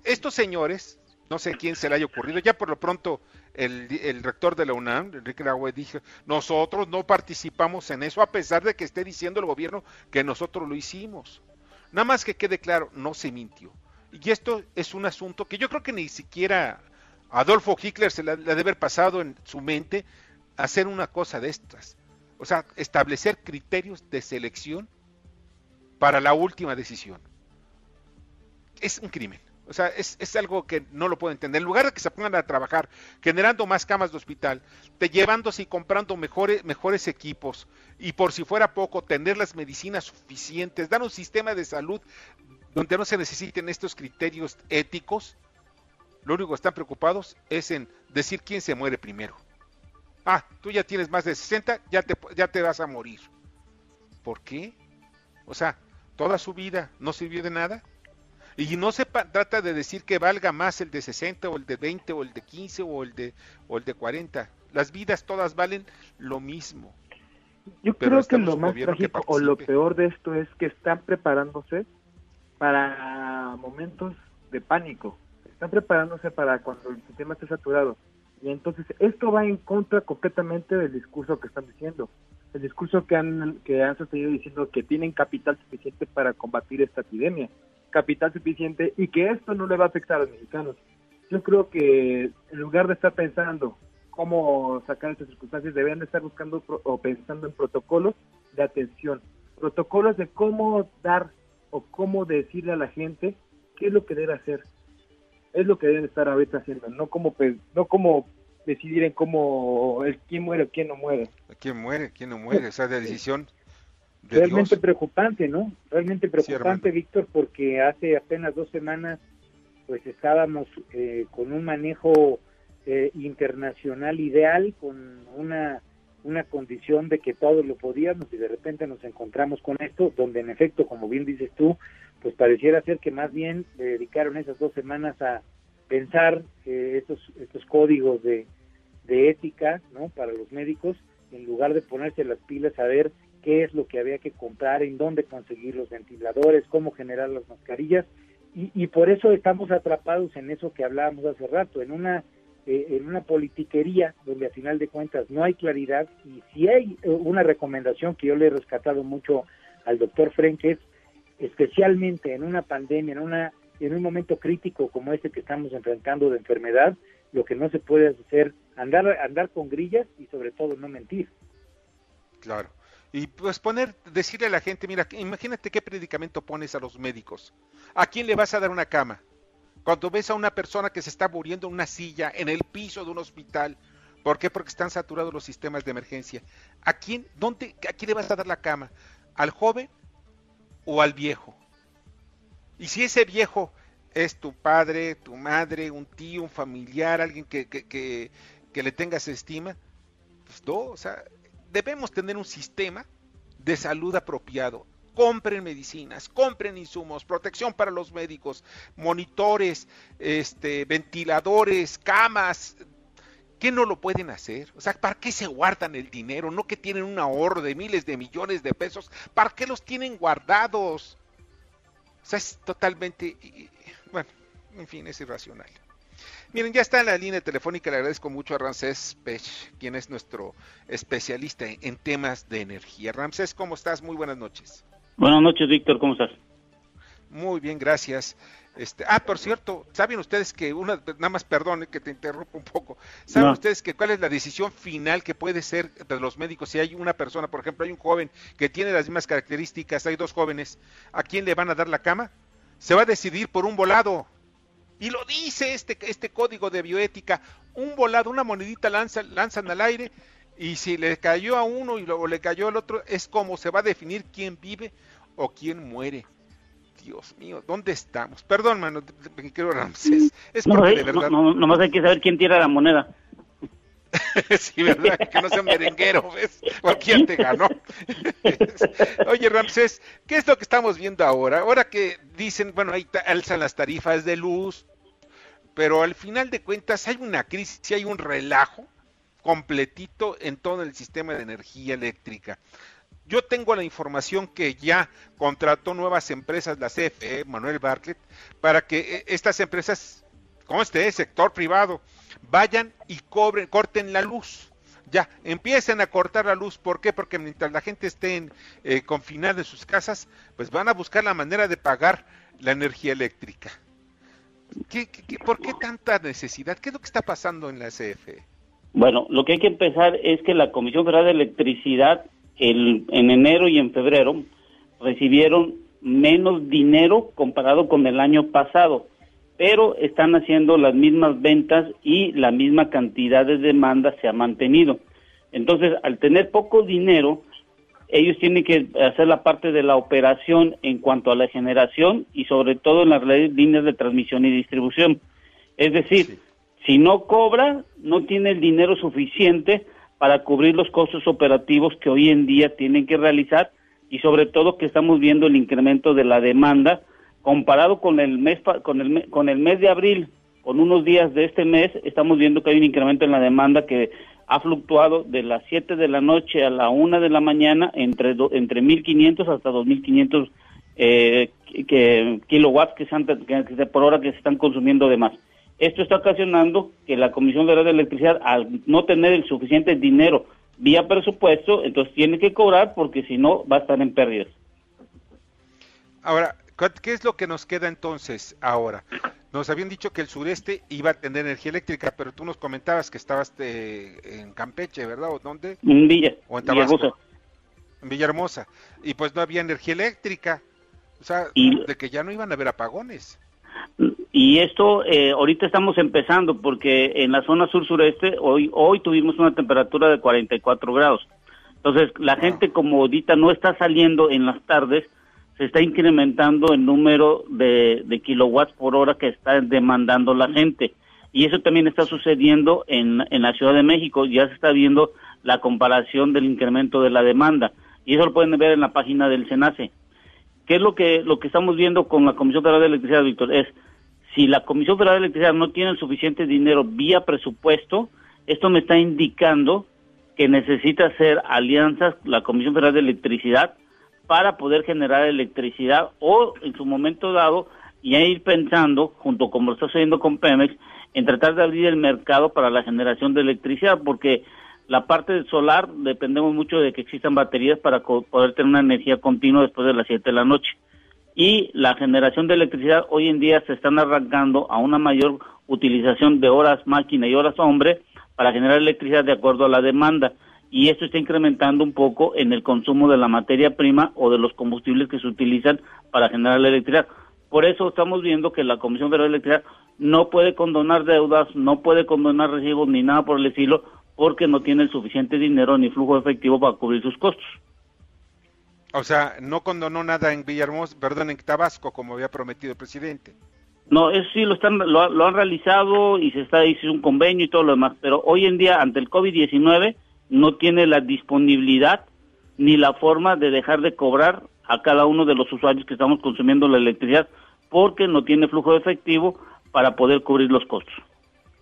Estos señores, no sé quién se le haya ocurrido, ya por lo pronto el, rector de la UNAM, Enrique Lagüe, dijo, nosotros no participamos en eso, a pesar de que esté diciendo el gobierno que nosotros lo hicimos. Nada más que quede claro, no se mintió. Y esto es un asunto que yo creo que ni siquiera Adolfo Hitler se le, debe haber pasado en su mente hacer una cosa de estas. O sea, establecer criterios de selección para la última decisión. Es un crimen. O sea, es, algo que no lo puedo entender. En lugar de que se pongan a trabajar generando más camas de hospital, te llevándose y comprando mejores, mejores equipos y por si fuera poco, tener las medicinas suficientes, dar un sistema de salud donde no se necesiten estos criterios éticos, lo único que están preocupados es en decir quién se muere primero. Ah, tú ya tienes más de 60, ya te, ya te vas a morir. ¿Por qué? O sea, toda su vida no sirvió de nada. Y no se trata de decir que valga más el de 60 o el de 20 o el de 15 o el de, o el de 40. Las vidas todas valen lo mismo. Yo creo que lo más trágico o lo peor de esto es que están preparándose para momentos de pánico están preparándose para cuando el sistema esté saturado. Y entonces esto va en contra completamente del discurso que están diciendo. El discurso que han, que han sostenido diciendo que tienen capital suficiente para combatir esta epidemia. Capital suficiente y que esto no le va a afectar a los mexicanos. Yo creo que en lugar de estar pensando cómo sacar estas circunstancias, deberían de estar buscando o pensando en protocolos de atención. Protocolos de cómo dar o cómo decirle a la gente qué es lo que debe hacer es lo que deben estar ahorita haciendo, no como no como decidir en cómo el quién muere o quién no muere. ¿Quién muere? ¿Quién no muere? Esa decisión realmente preocupante, ¿no? Realmente preocupante, Víctor, porque hace apenas dos semanas pues estábamos eh, con un manejo eh, internacional ideal, con una una condición de que todos lo podíamos y de repente nos encontramos con esto, donde en efecto, como bien dices tú, pues pareciera ser que más bien dedicaron esas dos semanas a pensar eh, estos, estos códigos de, de ética, ¿no? Para los médicos, en lugar de ponerse las pilas a ver qué es lo que había que comprar, en dónde conseguir los ventiladores, cómo generar las mascarillas, y, y por eso estamos atrapados en eso que hablábamos hace rato, en una eh, en una politiquería donde a final de cuentas no hay claridad y si hay eh, una recomendación que yo le he rescatado mucho al doctor Frenk especialmente en una pandemia, en una en un momento crítico como este que estamos enfrentando de enfermedad, lo que no se puede hacer andar andar con grillas y sobre todo no mentir. Claro. Y pues poner, decirle a la gente, mira, imagínate qué predicamento pones a los médicos. ¿A quién le vas a dar una cama? Cuando ves a una persona que se está muriendo en una silla, en el piso de un hospital, ¿por qué? Porque están saturados los sistemas de emergencia. ¿A quién, dónde, a quién le vas a dar la cama? ¿Al joven o al viejo? Y si ese viejo es tu padre, tu madre, un tío, un familiar, alguien que, que, que, que le tengas estima, pues no, o sea, debemos tener un sistema de salud apropiado compren medicinas, compren insumos, protección para los médicos, monitores, este, ventiladores, camas. ¿Qué no lo pueden hacer? O sea, ¿para qué se guardan el dinero? No que tienen un ahorro de miles de millones de pesos. ¿Para qué los tienen guardados? O sea, es totalmente, bueno, en fin, es irracional. Miren, ya está en la línea telefónica, le agradezco mucho a Ramsés Pech, quien es nuestro especialista en temas de energía. Ramsés, ¿cómo estás? Muy buenas noches. Buenas noches, Víctor, ¿cómo estás? Muy bien, gracias. Este, ah, por cierto, ¿saben ustedes que una, nada más perdone que te interrumpa un poco, ¿saben ustedes que cuál es la decisión final que puede ser de los médicos si hay una persona, por ejemplo, hay un joven que tiene las mismas características, hay dos jóvenes, ¿a quién le van a dar la cama? Se va a decidir por un volado. Y lo dice este, este código de bioética, un volado, una monedita lanzan, lanzan al aire y si le cayó a uno y luego le cayó al otro, es como se va a definir quién vive o quién muere. Dios mío, ¿dónde estamos? Perdón, mano, me quiero Ramsés. Es no, porque de verdad. No, nomás hay que saber quién tira la moneda. [LAUGHS] sí, ¿verdad? Que no sea merenguero, ¿ves? Cualquiera te ganó. [LAUGHS] Oye, Ramsés, ¿qué es lo que estamos viendo ahora? Ahora que dicen, bueno, ahí alzan las tarifas de luz, pero al final de cuentas hay una crisis, hay un relajo completito en todo el sistema de energía eléctrica. Yo tengo la información que ya contrató nuevas empresas, la CFE, Manuel Bartlett, para que eh, estas empresas, como este sector privado, vayan y cobren, corten la luz. Ya, empiecen a cortar la luz. ¿Por qué? Porque mientras la gente esté en, eh, confinada en sus casas, pues van a buscar la manera de pagar la energía eléctrica. ¿Qué, por qué tanta necesidad? ¿Qué es lo que está pasando en la CFE? Bueno, lo que hay que empezar es que la Comisión Federal de Electricidad el, en enero y en febrero recibieron menos dinero comparado con el año pasado, pero están haciendo las mismas ventas y la misma cantidad de demanda se ha mantenido. Entonces, al tener poco dinero, ellos tienen que hacer la parte de la operación en cuanto a la generación y sobre todo en las líneas de transmisión y distribución. Es decir, si no cobra, no tiene el dinero suficiente para cubrir los costos operativos que hoy en día tienen que realizar y sobre todo que estamos viendo el incremento de la demanda comparado con el mes con el con el mes de abril, con unos días de este mes, estamos viendo que hay un incremento en la demanda que ha fluctuado de las 7 de la noche a la 1 de la mañana entre entre 1500 hasta 2500 eh, que, kilowatts que, que por hora que se están consumiendo de más. Esto está ocasionando que la Comisión Federal de Electricidad, al no tener el suficiente dinero vía presupuesto, entonces tiene que cobrar porque si no va a estar en pérdidas. Ahora, ¿qué es lo que nos queda entonces ahora? Nos habían dicho que el sureste iba a tener energía eléctrica, pero tú nos comentabas que estabas eh, en Campeche, ¿verdad? ¿O dónde? En Villa. ¿O en Tabasco? En Villahermosa. Y pues no había energía eléctrica. O sea, de que ya no iban a haber apagones. Y esto eh, ahorita estamos empezando porque en la zona sur-sureste hoy, hoy tuvimos una temperatura de 44 grados. Entonces la gente como ahorita no está saliendo en las tardes, se está incrementando el número de, de kilowatts por hora que está demandando la gente. Y eso también está sucediendo en, en la Ciudad de México, ya se está viendo la comparación del incremento de la demanda. Y eso lo pueden ver en la página del SENACE. ¿Qué es lo que, lo que estamos viendo con la Comisión Federal de Electricidad, Víctor? Es si la Comisión Federal de Electricidad no tiene suficiente dinero vía presupuesto, Esto me está indicando que necesita hacer alianzas la Comisión Federal de Electricidad para poder generar electricidad o en su momento dado ya ir pensando, junto como lo está sucediendo con Pemex, en tratar de abrir el mercado para la generación de electricidad, porque la parte solar dependemos mucho de que existan baterías para poder tener una energía continua después de las 7 de la noche. Y la generación de electricidad hoy en día se están arrancando a una mayor utilización de horas máquina y horas hombre para generar electricidad de acuerdo a la demanda. Y esto está incrementando un poco en el consumo de la materia prima o de los combustibles que se utilizan para generar la electricidad. Por eso estamos viendo que la Comisión Federal de Electricidad no puede condonar deudas, no puede condonar recibos ni nada por el estilo, porque no tiene el suficiente dinero ni flujo efectivo para cubrir sus costos. O sea, no condonó nada en Villahermosa, perdón, en Tabasco, como había prometido el presidente. No, eso sí lo están, lo, han realizado y se está hizo un convenio y todo lo demás, pero hoy en día ante el COVID-19 no tiene la disponibilidad ni la forma de dejar de cobrar a cada uno de los usuarios que estamos consumiendo la electricidad porque no tiene flujo de efectivo para poder cubrir los costos.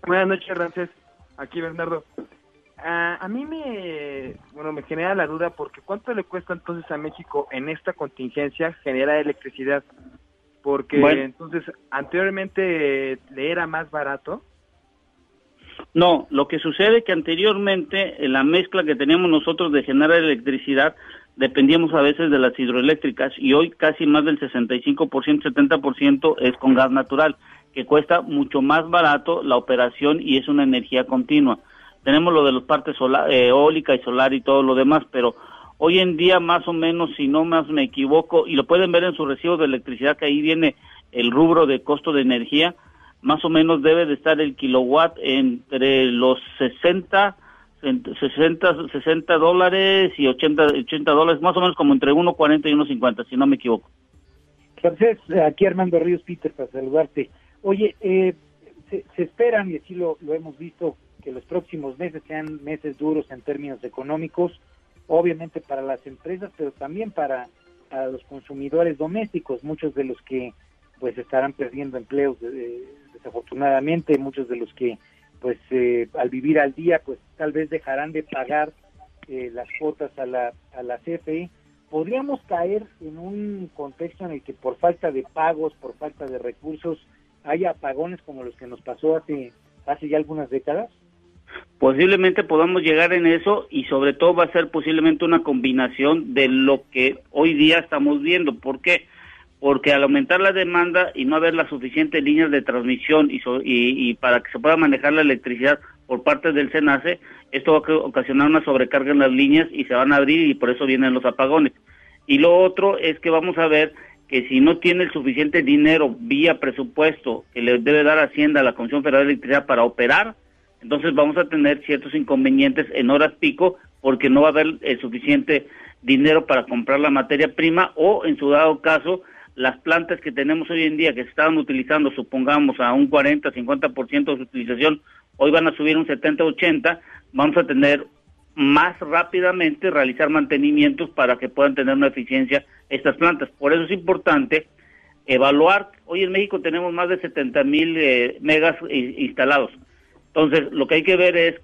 Buenas noches, Ramses. Aquí Bernardo. Ah, a mí me, bueno, me genera la duda porque ¿cuánto le cuesta entonces a México en esta contingencia generar electricidad? Porque entonces anteriormente le era más barato. No, lo que sucede es que anteriormente en la mezcla que teníamos nosotros de generar electricidad dependíamos a veces de las hidroeléctricas y hoy casi más del 65%, 70% es con gas natural, que cuesta mucho más barato la operación y es una energía continua. Tenemos lo de los partes solar, eh, eólica y solar y todo lo demás, pero hoy en día más o menos, si no más me equivoco, y lo pueden ver en su recibo de electricidad, que ahí viene el rubro de costo de energía, más o menos debe de estar el kilowatt entre los 60 60, 60 dólares y 80, 80 dólares, más o menos como entre 1.40 y 1.50, si no me equivoco. Entonces, aquí Armando Ríos Peter para saludarte. Oye, eh, se, esperan, y así lo, hemos visto, que los próximos meses sean meses duros en términos económicos, obviamente para las empresas, pero también para, los consumidores domésticos, muchos de los que pues estarán perdiendo empleos desafortunadamente, muchos de los que pues eh, al vivir al día, pues tal vez dejarán de pagar eh, las cuotas a la, a la CFE. ¿Podríamos caer en un contexto en el que por falta de pagos, por falta de recursos, haya apagones como los que nos pasó hace, hace ya algunas décadas? Posiblemente podamos llegar en eso y sobre todo va a ser posiblemente una combinación de lo que hoy día estamos viendo. ¿Por qué? porque al aumentar la demanda y no haber las suficientes líneas de transmisión y, y, para que se pueda manejar la electricidad por parte del SENACE, esto va a ocasionar una sobrecarga en las líneas y se van a abrir y por eso vienen los apagones. Y lo otro es que vamos a ver que si no tiene el suficiente dinero vía presupuesto que le debe dar Hacienda a la Comisión Federal de Electricidad para operar, entonces vamos a tener ciertos inconvenientes en horas pico porque no va a haber el suficiente dinero para comprar la materia prima o en su dado caso las plantas que tenemos hoy en día que se estaban utilizando, supongamos, a un 40, 50% de su utilización, hoy van a subir un 70, 80, vamos a tener más rápidamente realizar mantenimientos para que puedan tener una eficiencia estas plantas. Por eso es importante evaluar, hoy en México tenemos más de 70 mil eh, megas instalados. Entonces, lo que hay que ver es,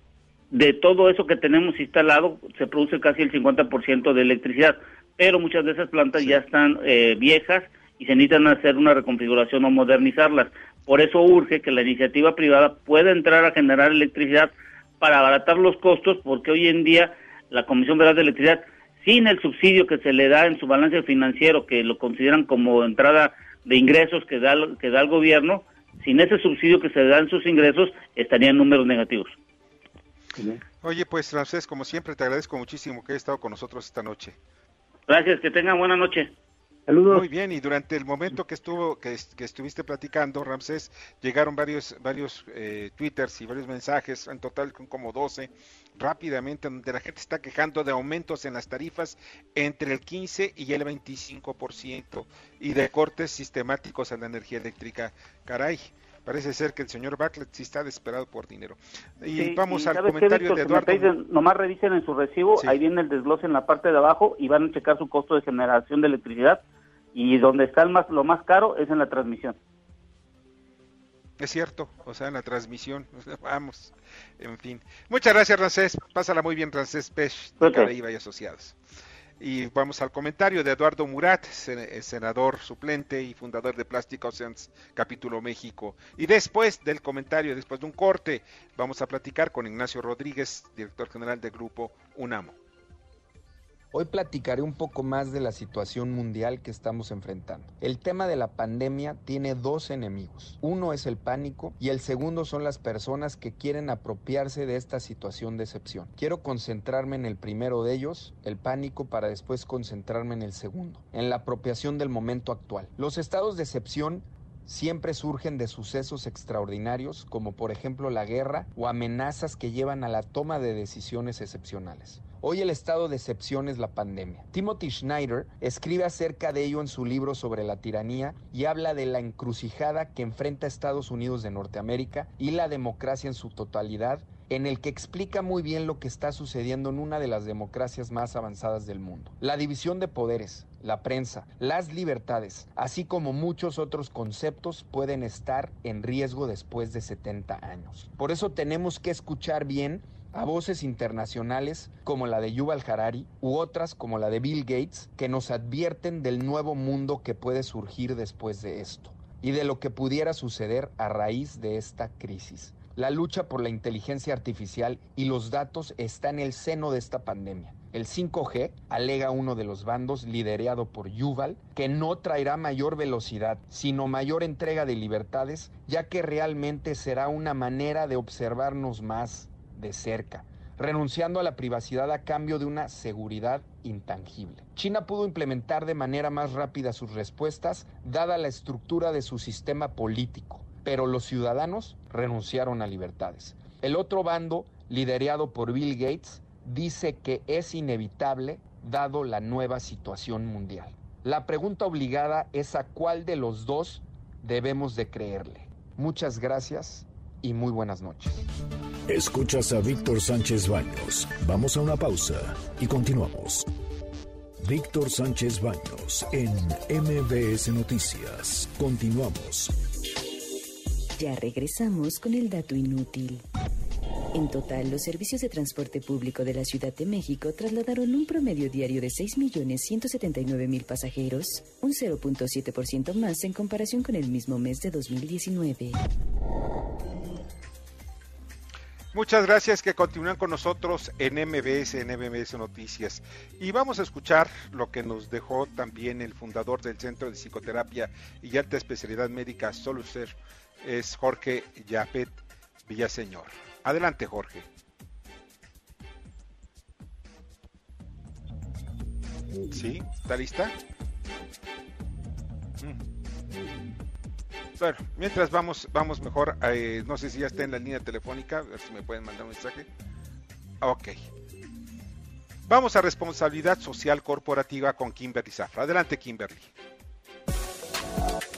de todo eso que tenemos instalado, se produce casi el 50% de electricidad, pero muchas de esas plantas ya están eh, viejas y se necesitan hacer una reconfiguración o modernizarlas. Por eso urge que la iniciativa privada pueda entrar a generar electricidad para abaratar los costos, porque hoy en día la Comisión Federal de Electricidad, sin el subsidio que se le da en su balance financiero, que lo consideran como entrada de ingresos que da, que da el gobierno, sin ese subsidio que se da en sus ingresos, estarían números negativos. Oye, pues Francés, como siempre, te agradezco muchísimo que hayas estado con nosotros esta noche. Gracias, que tengan buena noche. Muy bien, y durante el momento que estuvo que, estuviste platicando, Ramsés, llegaron varios varios eh, twitters y varios mensajes, en total como 12, rápidamente, donde la gente está quejando de aumentos en las tarifas entre el 15 y el 25% y de cortes sistemáticos a la energía eléctrica. Caray, parece ser que el señor Bartlett sí está desesperado por dinero. Y vamos al comentario de Eduardo. nomás revisen en su recibo, ahí viene el desglose en la parte de abajo y van a checar su costo de generación de electricidad y donde está el más, lo más caro es en la transmisión. Es cierto, o sea, en la transmisión, [LAUGHS] vamos, en fin. Muchas gracias, Rancés. Pásala muy bien, Rancés Pech, de Caraíba y Asociados. Y vamos al comentario de Eduardo Murat, eh, senador suplente y fundador de Plastic Oceans Capítulo México. Y después del comentario, después de un corte, vamos a platicar con Ignacio Rodríguez, director general del grupo UNAMO. Hoy platicaré un poco más de la situación mundial que estamos enfrentando. El tema de la pandemia tiene dos enemigos. Uno es el pánico y el segundo son las personas que quieren apropiarse de esta situación de excepción. Quiero concentrarme en el primero de ellos, el pánico, para después concentrarme en el segundo, en la apropiación del momento actual. Los estados de excepción siempre surgen de sucesos extraordinarios como por ejemplo la guerra o amenazas que llevan a la toma de decisiones excepcionales. Hoy el estado de excepción es la pandemia. Timothy Schneider escribe acerca de ello en su libro sobre la tiranía y habla de la encrucijada que enfrenta Estados Unidos de Norteamérica y la democracia en su totalidad en el que explica muy bien lo que está sucediendo en una de las democracias más avanzadas del mundo. La división de poderes, la prensa, las libertades, así como muchos otros conceptos pueden estar en riesgo después de 70 años. Por eso tenemos que escuchar bien a voces internacionales como la de Yuval Harari u otras como la de Bill Gates que nos advierten del nuevo mundo que puede surgir después de esto y de lo que pudiera suceder a raíz de esta crisis. La lucha por la inteligencia artificial y los datos está en el seno de esta pandemia. El 5G, alega uno de los bandos liderado por Yuval, que no traerá mayor velocidad, sino mayor entrega de libertades, ya que realmente será una manera de observarnos más de cerca, renunciando a la privacidad a cambio de una seguridad intangible. China pudo implementar de manera más rápida sus respuestas, dada la estructura de su sistema político pero los ciudadanos renunciaron a libertades. El otro bando, liderado por Bill Gates, dice que es inevitable dado la nueva situación mundial. La pregunta obligada es a cuál de los dos debemos de creerle. Muchas gracias y muy buenas noches. Escuchas a Víctor Sánchez Baños. Vamos a una pausa y continuamos. Víctor Sánchez Baños en MBS Noticias. Continuamos. Ya regresamos con el dato inútil. En total, los servicios de transporte público de la Ciudad de México trasladaron un promedio diario de 6.179.000 pasajeros, un 0.7% más en comparación con el mismo mes de 2019. Muchas gracias que continúan con nosotros en MBS, en MBS Noticias. Y vamos a escuchar lo que nos dejó también el fundador del Centro de Psicoterapia y Alta Especialidad Médica Solucer, es Jorge Yapet Villaseñor. Adelante, Jorge. ¿Sí? ¿Está lista? Mm. Bueno, mientras vamos, vamos mejor, eh, no sé si ya está en la línea telefónica, a ver si me pueden mandar un mensaje. Ok. Vamos a responsabilidad social corporativa con Kimberly Zafra. Adelante, Kimberly.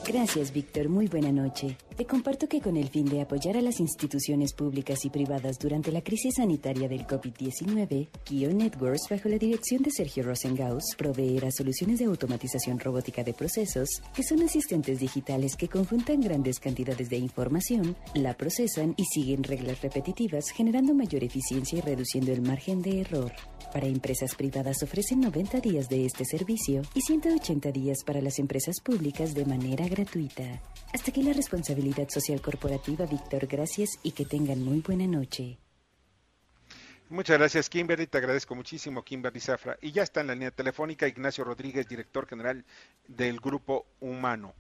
Gracias, Víctor. Muy buena noche. Te comparto que con el fin de apoyar a las instituciones públicas y privadas durante la crisis sanitaria del COVID-19, Kio Networks, bajo la dirección de Sergio Rosengaus, proveerá soluciones de automatización robótica de procesos, que son asistentes digitales que conjuntan grandes cantidades de información, la procesan y siguen reglas repetitivas, generando mayor eficiencia y reduciendo el margen de error. Para empresas privadas ofrecen 90 días de este servicio y 180 días para las empresas públicas de manera gratuita. Hasta aquí la responsabilidad social corporativa, Víctor. Gracias y que tengan muy buena noche. Muchas gracias, Kimberly. Te agradezco muchísimo, Kimberly Zafra. Y ya está en la línea telefónica Ignacio Rodríguez, director general del Grupo Humano.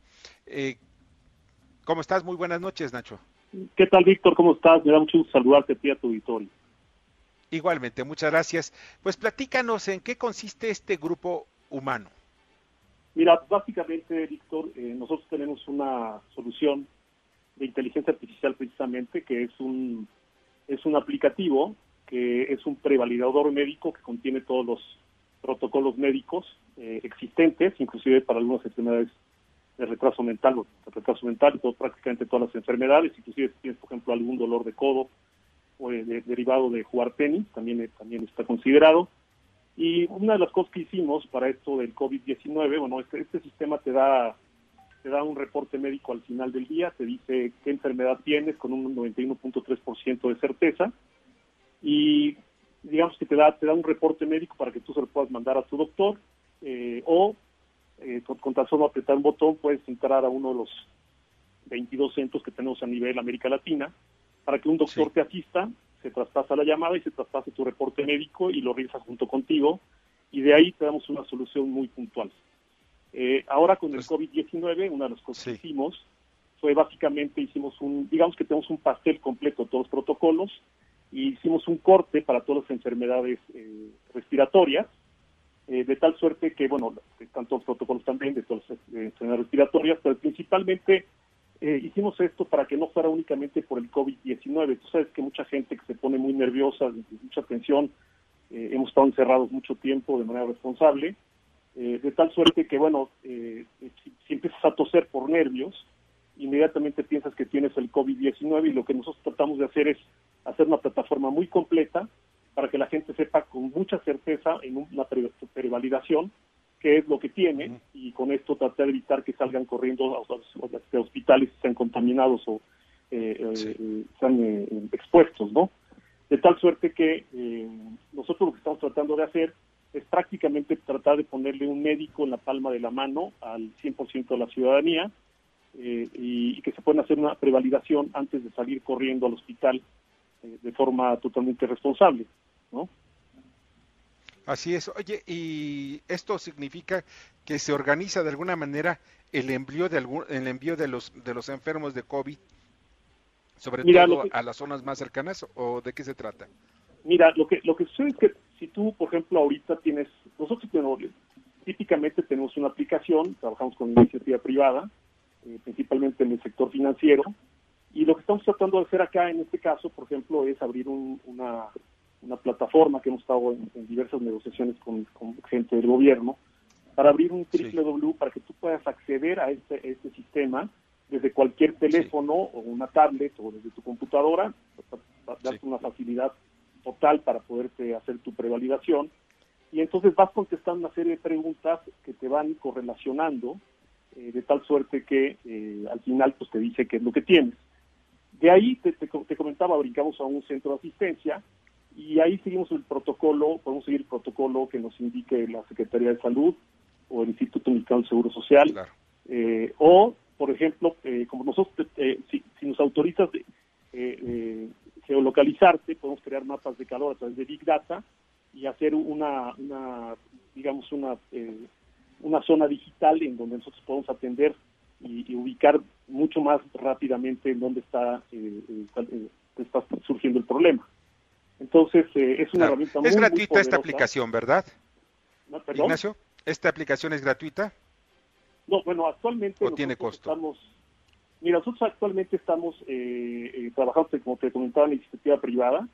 Eh, ¿Cómo estás? Muy buenas noches, Nacho. ¿Qué tal, Víctor? ¿Cómo estás? Me da mucho gusto saludarte a ti a tu auditorio. Igualmente, muchas gracias. Pues platícanos en qué consiste este Grupo Humano. Mira, básicamente, Víctor, eh, nosotros tenemos una solución de inteligencia artificial precisamente, que es un, es un aplicativo, que es un prevalidador médico que contiene todos los protocolos médicos eh, existentes, inclusive para algunas enfermedades de retraso mental, o de retraso mental, todo, prácticamente todas las enfermedades, inclusive si tienes, por ejemplo, algún dolor de codo o derivado de jugar tenis, también, también está considerado. Y una de las cosas que hicimos para esto del COVID-19, bueno, este, este sistema te da te da un reporte médico al final del día, te dice qué enfermedad tienes con un 91.3% de certeza y digamos que te da, te da un reporte médico para que tú se lo puedas mandar a tu doctor eh, o eh, con, tan solo apretar un botón puedes entrar a uno de los 22 centros que tenemos a nivel América Latina para que un doctor te asista, se traspasa la llamada y se traspase tu reporte médico y lo revisa junto contigo y de ahí te damos una solución muy puntual. Eh, ahora con el COVID-19, una de las cosas que hicimos fue básicamente hicimos un, digamos que tenemos un pastel completo de todos los protocolos y hicimos un corte para todas las enfermedades eh, respiratorias, eh, de tal suerte que, bueno, están todos los protocolos también de todas las enfermedades respiratorias, pero principalmente hicimos esto para que no fuera únicamente por el COVID-19. Tú sabes que mucha gente que se pone muy nerviosa, mucha tensión, hemos estado encerrados mucho tiempo de manera responsable, eh, de tal suerte que, bueno, eh, si, empiezas a toser por nervios, inmediatamente piensas que tienes el COVID-19 y lo que nosotros tratamos de hacer es hacer una plataforma muy completa para que la gente sepa con mucha certeza en una prevalidación qué es lo que tiene y con esto tratar de evitar que salgan corriendo a, los hospitales y sean contaminados o eh, eh sean expuestos, ¿no? De tal suerte que nosotros lo que estamos tratando de hacer es prácticamente tratar de ponerle un médico en la palma de la mano al 100% de la ciudadanía eh, y, que se pueda hacer una prevalidación antes de salir corriendo al hospital eh, de forma totalmente responsable, ¿no? Así es. Oye, ¿y esto significa que se organiza de alguna manera el envío de algún, el envío de los de los enfermos de COVID, sobre todo a las zonas más cercanas, o de qué se trata? Mira, lo que lo que sucede es que si tú, por ejemplo, ahorita tienes, nosotros tenemos, típicamente tenemos una aplicación, trabajamos con iniciativa privada, eh, principalmente en el sector financiero, y lo que estamos tratando de hacer acá, en este caso, por ejemplo, es abrir una, una plataforma que hemos estado en, diversas negociaciones con, gente del gobierno, para abrir un www para que tú puedas acceder a este, este sistema desde cualquier teléfono o una tablet o desde tu computadora, para darte una facilidad total para poderte hacer tu prevalidación. Y entonces vas contestando una serie de preguntas que te van correlacionando eh, de tal suerte que eh, al final pues te dice qué es lo que tienes. De ahí te, te, comentaba, brincamos a un centro de asistencia y ahí seguimos el protocolo, podemos seguir el protocolo que nos indique la Secretaría de Salud o el Instituto Mexicano del Seguro Social. Eh, o, por ejemplo, como nosotros, si, si, nos autorizas geolocalizarte, podemos crear mapas de calor a través de Big Data y hacer una, una digamos, una, eh, una zona digital en donde nosotros podemos atender y, ubicar mucho más rápidamente en dónde está, eh, eh, está surgiendo el problema. Entonces, es una herramienta muy Es gratuita esta aplicación, ¿verdad? Ignacio, ¿esta aplicación es gratuita? No, bueno, actualmente... ¿O tiene costo? Estamos, Mira, nosotros actualmente estamos eh, eh, trabajando, como te comentaba, en iniciativa privada,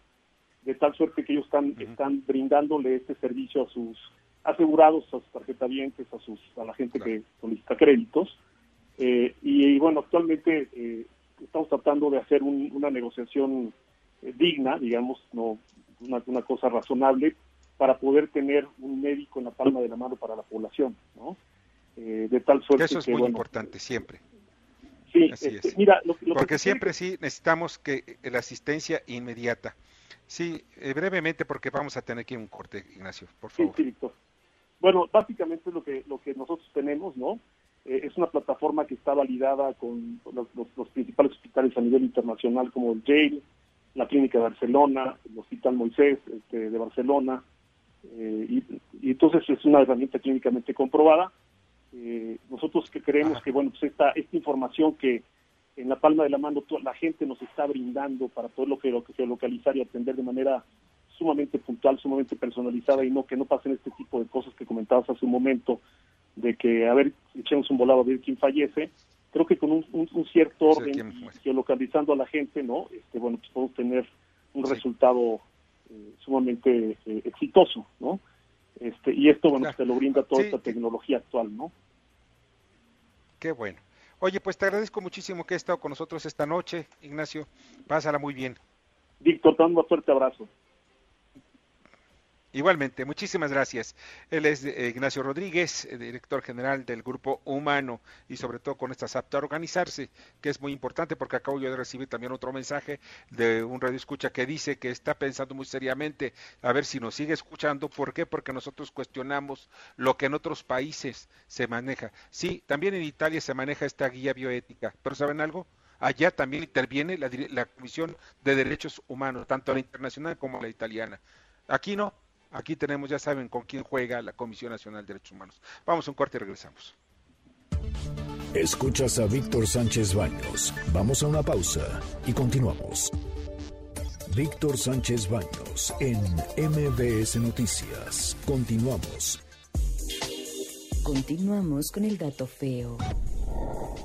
de tal suerte que ellos están, están brindándole este servicio a sus asegurados, a sus tarjetavientes, a, sus, a la gente que solicita créditos. Eh, y, bueno, actualmente eh, estamos tratando de hacer una negociación digna, digamos, no una, una, cosa razonable, para poder tener un médico en la palma de la mano para la población, ¿no? de tal suerte Eso es muy importante, siempre. Sí, este, mira, porque siempre sí necesitamos que la asistencia inmediata. Sí, eh, brevemente porque vamos a tener que un corte, Ignacio, por favor. Sí, Víctor. Bueno, básicamente lo que lo que nosotros tenemos, ¿no? Eh, es una plataforma que está validada con los, principales hospitales a nivel internacional como el Yale, la Clínica de Barcelona, el Hospital Moisés este, de Barcelona, eh, y, y, entonces es una herramienta clínicamente comprobada eh, nosotros que creemos que bueno pues esta esta información que en la palma de la mano toda la gente nos está brindando para todo lo que lo que localizar y atender de manera sumamente puntual, sumamente personalizada y no que no pasen este tipo de cosas que comentabas hace un momento de que a ver echemos un volado a ver quién fallece creo que con un, un, cierto orden geolocalizando a la gente no este bueno pues podemos tener un resultado eh, sumamente eh, exitoso no este y esto bueno pues, te lo brinda toda esta tecnología actual no Qué bueno. Oye, pues te agradezco muchísimo que hayas estado con nosotros esta noche, Ignacio. Pásala muy bien. Víctor, te un fuerte abrazo. Igualmente, muchísimas gracias. Él es eh, Ignacio Rodríguez, eh, director general del Grupo Humano y sobre todo con esta apto a organizarse, que es muy importante porque acabo yo de recibir también otro mensaje de un radio escucha que dice que está pensando muy seriamente a ver si nos sigue escuchando. ¿Por qué? Porque nosotros cuestionamos lo que en otros países se maneja. Sí, también en Italia se maneja esta guía bioética, pero ¿saben algo? Allá también interviene la Comisión de Derechos Humanos, tanto la internacional como la italiana. Aquí no, Aquí tenemos, ya saben, con quién juega la Comisión Nacional de Derechos Humanos. Vamos a un corte y regresamos. Escuchas a Víctor Sánchez Baños. Vamos a una pausa y continuamos. Víctor Sánchez Baños en MBS Noticias. Continuamos. Continuamos con el dato feo.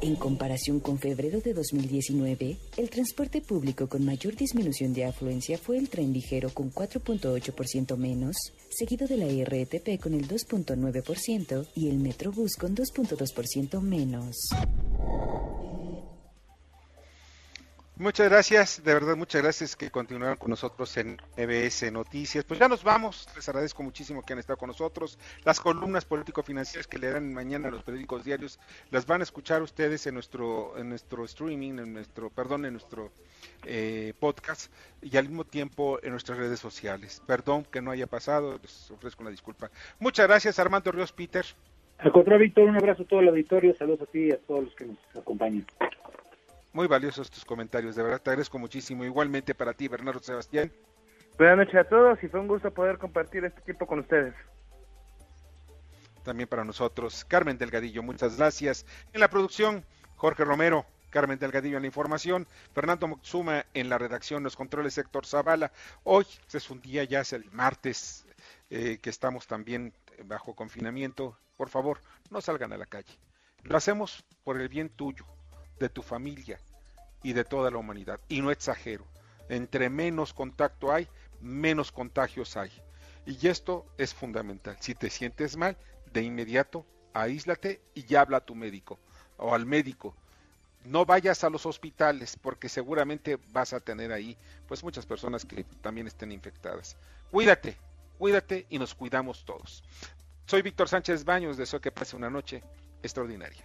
En comparación con febrero de 2019, el transporte público con mayor disminución de afluencia fue el tren ligero con 4.8% menos, seguido de la RTP con el 2.9% y el Metrobús con 2.2% menos. Muchas gracias, de verdad muchas gracias que continuaron con nosotros en EBS Noticias. Pues ya nos vamos, les agradezco muchísimo que han estado con nosotros. Las columnas político-financieras que le dan mañana a los periódicos diarios las van a escuchar ustedes en nuestro en nuestro streaming, en nuestro, perdón, en nuestro eh, podcast y al mismo tiempo en nuestras redes sociales. Perdón que no haya pasado, les ofrezco una disculpa. Muchas gracias, Armando Ríos Peter. Al contrario, Víctor, un abrazo a todo el auditorio, saludos a ti y a todos los que nos acompañan. Muy valiosos tus comentarios, de verdad te agradezco muchísimo. Igualmente para ti, Bernardo Sebastián. Buenas noches a todos y fue un gusto poder compartir este tiempo con ustedes. También para nosotros, Carmen Delgadillo, muchas gracias. En la producción, Jorge Romero, Carmen Delgadillo en la información, Fernando Moxuma en la redacción, los controles Héctor Zavala. Hoy es un día, ya es el martes, eh, que estamos también bajo confinamiento. Por favor, no salgan a la calle. Lo hacemos por el bien tuyo, de tu familia y de toda la humanidad. Y no exagero, entre menos contacto hay, menos contagios hay. Y esto es fundamental. Si te sientes mal, de inmediato aíslate y habla a tu médico o al médico. No vayas a los hospitales porque seguramente vas a tener ahí pues muchas personas que también estén infectadas. Cuídate, cuídate y nos cuidamos todos. Soy Víctor Sánchez Baños, deseo que pase una noche extraordinaria.